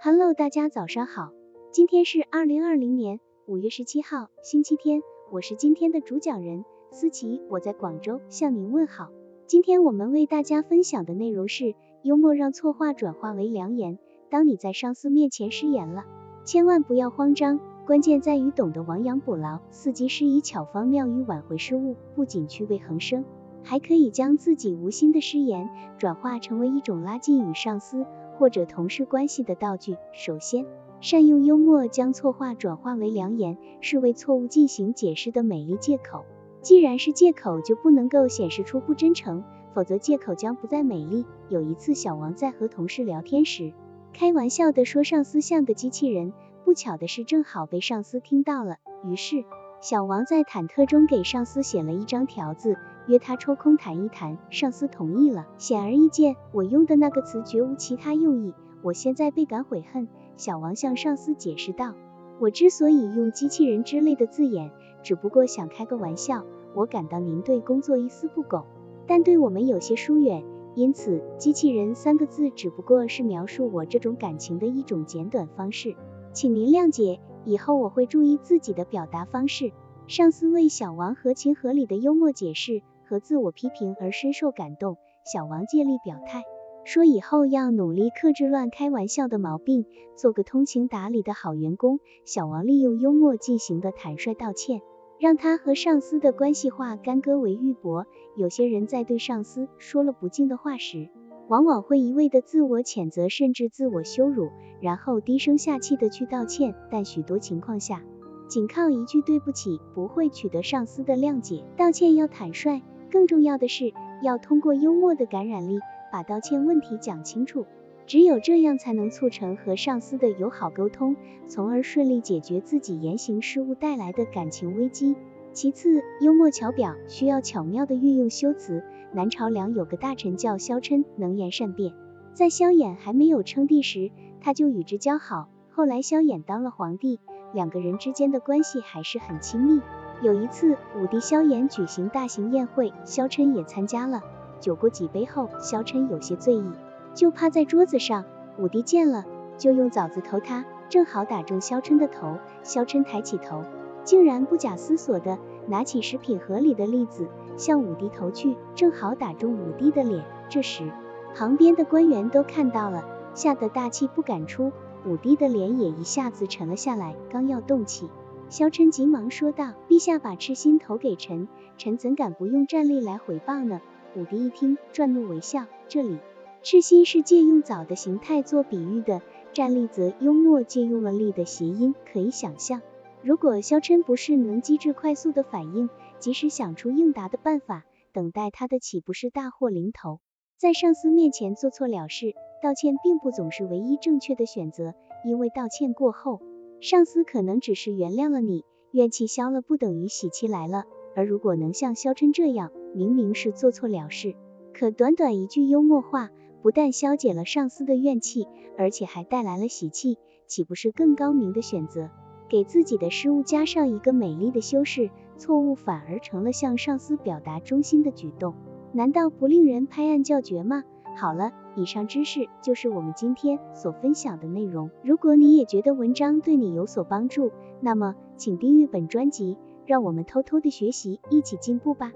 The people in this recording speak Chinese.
Hello，大家早上好，今天是二零二零年五月十七号，星期天，我是今天的主讲人思琪，我在广州向您问好。今天我们为大家分享的内容是幽默让错话转化为良言。当你在上司面前失言了，千万不要慌张，关键在于懂得亡羊补牢，伺机施以巧方妙语挽回失误，不仅趣味横生。还可以将自己无心的失言转化成为一种拉近与上司或者同事关系的道具。首先，善用幽默将错话转化为良言，是为错误进行解释的美丽借口。既然是借口，就不能够显示出不真诚，否则借口将不再美丽。有一次，小王在和同事聊天时，开玩笑的说上司像个机器人，不巧的是正好被上司听到了，于是小王在忐忑中给上司写了一张条子。约他抽空谈一谈，上司同意了。显而易见，我用的那个词绝无其他用意。我现在倍感悔恨。小王向上司解释道：“我之所以用机器人之类的字眼，只不过想开个玩笑。我感到您对工作一丝不苟，但对我们有些疏远，因此机器人三个字只不过是描述我这种感情的一种简短方式，请您谅解。以后我会注意自己的表达方式。”上司为小王合情合理的幽默解释。和自我批评而深受感动，小王借力表态，说以后要努力克制乱开玩笑的毛病，做个通情达理的好员工。小王利用幽默进行的坦率道歉，让他和上司的关系化干戈为玉帛。有些人在对上司说了不敬的话时，往往会一味的自我谴责，甚至自我羞辱，然后低声下气的去道歉，但许多情况下，仅靠一句对不起不会取得上司的谅解。道歉要坦率。更重要的是，要通过幽默的感染力，把道歉问题讲清楚。只有这样，才能促成和上司的友好沟通，从而顺利解决自己言行失误带来的感情危机。其次，幽默巧表需要巧妙的运用修辞。南朝梁有个大臣叫萧琛，能言善辩。在萧衍还没有称帝时，他就与之交好。后来萧衍当了皇帝，两个人之间的关系还是很亲密。有一次，武帝萧衍举行大型宴会，萧琛也参加了。酒过几杯后，萧琛有些醉意，就趴在桌子上。武帝见了，就用枣子投他，正好打中萧琛的头。萧琛抬起头，竟然不假思索的拿起食品盒里的栗子向武帝投去，正好打中武帝的脸。这时，旁边的官员都看到了，吓得大气不敢出。武帝的脸也一下子沉了下来，刚要动气。萧琛急忙说道：“陛下把赤心投给臣，臣怎敢不用战力来回报呢？”武帝一听，转怒为笑。这里赤心是借用枣的形态做比喻的，战力则幽默借用了力的谐音。可以想象，如果肖琛不是能机智快速的反应，及时想出应答的办法，等待他的岂不是大祸临头？在上司面前做错了事，道歉并不总是唯一正确的选择，因为道歉过后。上司可能只是原谅了你，怨气消了不等于喜气来了。而如果能像肖琛这样，明明是做错了事，可短短一句幽默话，不但消解了上司的怨气，而且还带来了喜气，岂不是更高明的选择？给自己的失误加上一个美丽的修饰，错误反而成了向上司表达忠心的举动，难道不令人拍案叫绝吗？好了。以上知识就是我们今天所分享的内容。如果你也觉得文章对你有所帮助，那么请订阅本专辑，让我们偷偷的学习，一起进步吧。